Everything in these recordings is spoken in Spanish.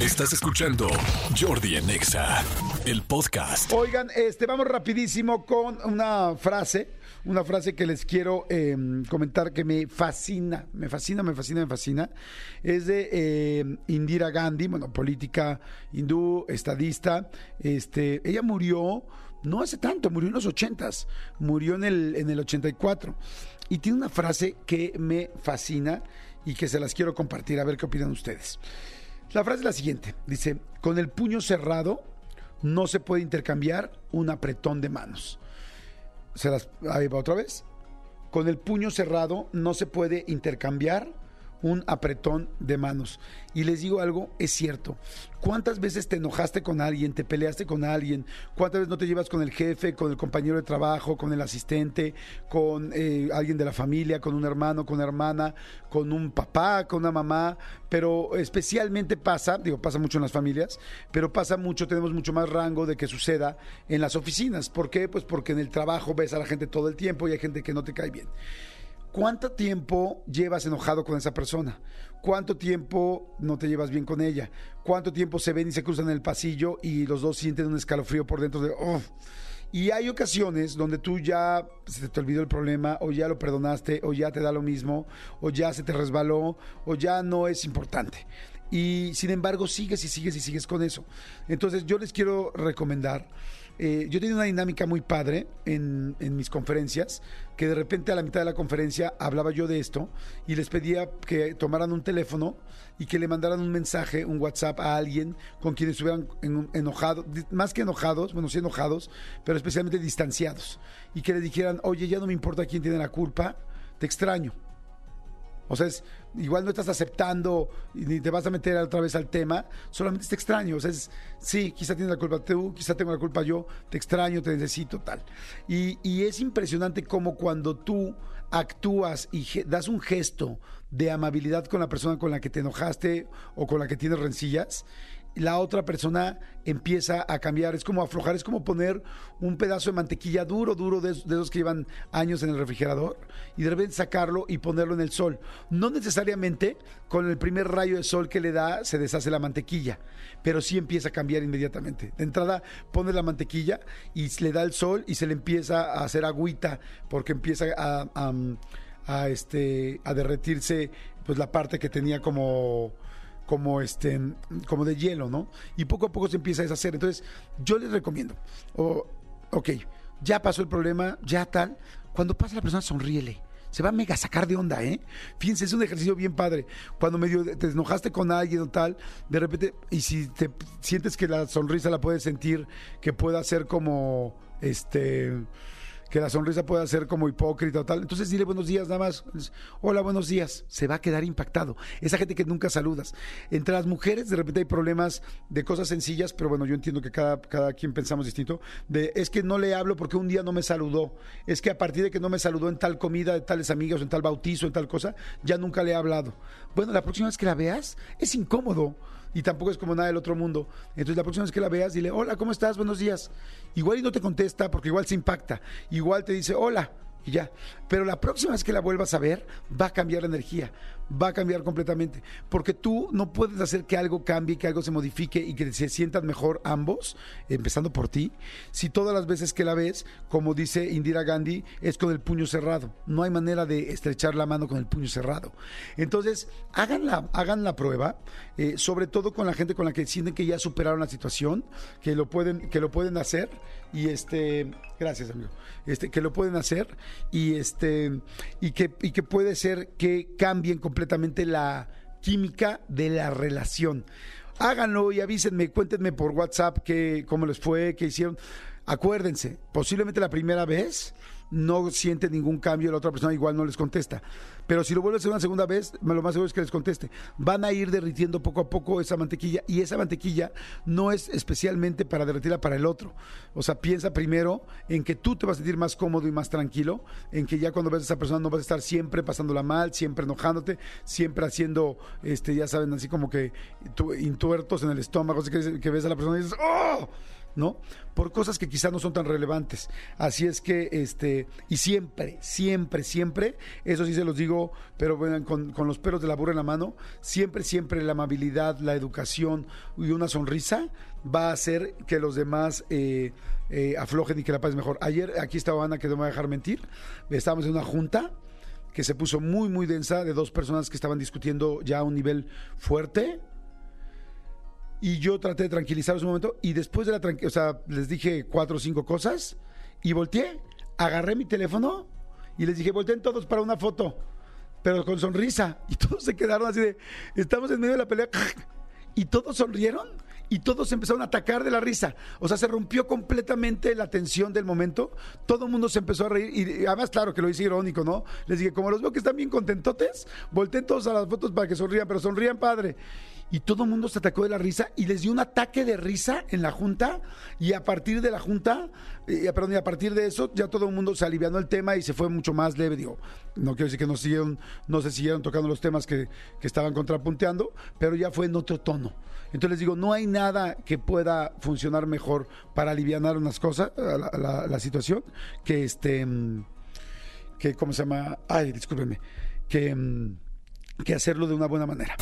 Estás escuchando Jordi en Exa, el podcast. Oigan, este, vamos rapidísimo con una frase, una frase que les quiero eh, comentar que me fascina, me fascina, me fascina, me fascina. Es de eh, Indira Gandhi, bueno, política hindú, estadista. Este, ella murió no hace tanto, murió en los ochentas, murió en el, en el 84. Y tiene una frase que me fascina y que se las quiero compartir, a ver qué opinan ustedes. La frase es la siguiente, dice, con el puño cerrado no se puede intercambiar un apretón de manos. Se las, ahí va otra vez. Con el puño cerrado no se puede intercambiar un apretón de manos. Y les digo algo, es cierto. ¿Cuántas veces te enojaste con alguien, te peleaste con alguien? ¿Cuántas veces no te llevas con el jefe, con el compañero de trabajo, con el asistente, con eh, alguien de la familia, con un hermano, con una hermana, con un papá, con una mamá? Pero especialmente pasa, digo, pasa mucho en las familias, pero pasa mucho, tenemos mucho más rango de que suceda en las oficinas. ¿Por qué? Pues porque en el trabajo ves a la gente todo el tiempo y hay gente que no te cae bien. ¿Cuánto tiempo llevas enojado con esa persona? ¿Cuánto tiempo no te llevas bien con ella? ¿Cuánto tiempo se ven y se cruzan en el pasillo y los dos sienten un escalofrío por dentro de... Y hay ocasiones donde tú ya se te olvidó el problema, o ya lo perdonaste, o ya te da lo mismo, o ya se te resbaló, o ya no es importante. Y sin embargo sigues y sigues y sigues con eso. Entonces yo les quiero recomendar eh, yo tenía una dinámica muy padre en, en, mis conferencias, que de repente a la mitad de la conferencia hablaba yo de esto y les pedía que tomaran un teléfono y que le mandaran un mensaje, un WhatsApp a alguien con quien estuvieran enojados, más que enojados, bueno, sí enojados, pero especialmente distanciados, y que le dijeran, oye, ya no me importa quién tiene la culpa, te extraño. O sea, es, igual no estás aceptando ni te vas a meter otra vez al tema, solamente te extraño. O sea, es, sí, quizá tienes la culpa tú, quizá tengo la culpa yo, te extraño, te necesito, tal. Y, y es impresionante cómo cuando tú actúas y das un gesto de amabilidad con la persona con la que te enojaste o con la que tienes rencillas, la otra persona empieza a cambiar. Es como aflojar, es como poner un pedazo de mantequilla duro, duro, de, esos que llevan años en el refrigerador, y de repente sacarlo y ponerlo en el sol. No necesariamente con el primer rayo de sol que le da se deshace la mantequilla, pero sí empieza a cambiar inmediatamente. De entrada pone la mantequilla y le da el sol y se le empieza a hacer agüita porque empieza a, a, este, a derretirse pues la parte que tenía como como este como de hielo, ¿no? Y poco a poco se empieza a deshacer. Entonces, yo les recomiendo, ok, ya pasó el problema, ya tal, cuando pasa la persona sonríele. Se va a mega sacar de onda, ¿eh? Fíjense, es un ejercicio bien padre. Cuando medio te enojaste con alguien o tal, de repente, y si te sientes que la sonrisa la puedes sentir, que pueda ser como, este, que la sonrisa pueda ser como hipócrita o tal. Entonces dile buenos días nada más. Hola, buenos días. Se va a quedar impactado. Esa gente que nunca saludas. Entre las mujeres de repente hay problemas de cosas sencillas, pero bueno, yo entiendo que cada, cada quien pensamos distinto. De, es que no le hablo porque un día no me saludó. Es que a partir de que no me saludó en tal comida, de tales amigas, en tal bautizo, en tal cosa, ya nunca le he hablado. Bueno, la próxima vez que la veas, es incómodo y tampoco es como nada del otro mundo. Entonces la próxima vez que la veas, dile, hola, ¿cómo estás? Buenos días. Igual y no te contesta porque igual se impacta. Igual te dice, hola, y ya. Pero la próxima vez que la vuelvas a ver, va a cambiar la energía, va a cambiar completamente. Porque tú no puedes hacer que algo cambie, que algo se modifique y que se sientan mejor ambos, empezando por ti, si todas las veces que la ves, como dice Indira Gandhi, es con el puño cerrado. No hay manera de estrechar la mano con el puño cerrado. Entonces, hagan la, hagan la prueba, eh, sobre todo con la gente con la que sienten que ya superaron la situación, que lo pueden, que lo pueden hacer. Y este, gracias amigo, este, que lo pueden hacer y este y que, y que puede ser que cambien completamente la química de la relación. Háganlo y avísenme, cuéntenme por WhatsApp que, cómo les fue, qué hicieron. Acuérdense, posiblemente la primera vez no siente ningún cambio, la otra persona igual no les contesta. Pero si lo vuelve a hacer una segunda vez, lo más seguro es que les conteste. Van a ir derritiendo poco a poco esa mantequilla y esa mantequilla no es especialmente para derretirla para el otro. O sea, piensa primero en que tú te vas a sentir más cómodo y más tranquilo, en que ya cuando ves a esa persona no vas a estar siempre pasándola mal, siempre enojándote, siempre haciendo, este, ya saben, así como que intuertos en el estómago, así que, que ves a la persona y dices, ¡oh! ¿No? Por cosas que quizás no son tan relevantes. Así es que, este, y siempre, siempre, siempre, eso sí se los digo, pero bueno, con, los pelos de la burra en la mano, siempre, siempre la amabilidad, la educación y una sonrisa va a hacer que los demás eh, eh, aflojen y que la paz mejor. Ayer, aquí estaba Ana, que no me va a dejar mentir, estábamos en una junta que se puso muy, muy densa de dos personas que estaban discutiendo ya a un nivel fuerte y yo traté de tranquilizarlos un momento y después de la o sea, les dije cuatro o cinco cosas y volteé, agarré mi teléfono y les dije, volteen todos para una foto, pero con sonrisa. Y todos se quedaron así de, estamos en medio de la pelea y todos sonrieron y todos empezaron a atacar de la risa. O sea, se rompió completamente la tensión del momento. Todo el mundo se empezó a reír. Y además, claro que lo hice irónico, ¿no? Les dije, como los veo que están bien contentotes, volteen todos a las fotos para que sonrían, pero sonrían padre. Y todo el mundo se atacó de la risa y les dio un ataque de risa en la junta. Y a partir de la junta, eh, perdón, y a partir de eso, ya todo el mundo se alivianó el tema y se fue mucho más leve. Digo, no quiero decir que no, siguieron, no se siguieron tocando los temas que, que estaban contrapunteando, pero ya fue en otro tono. Entonces les digo, no hay nada que pueda funcionar mejor para aliviar unas cosas, la, situación, que este, que, ¿cómo se llama? Ay, discúlpenme, que, que hacerlo de una buena manera.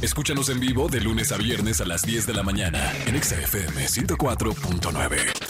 Escúchanos en vivo de lunes a viernes a las 10 de la mañana en XFM 104.9.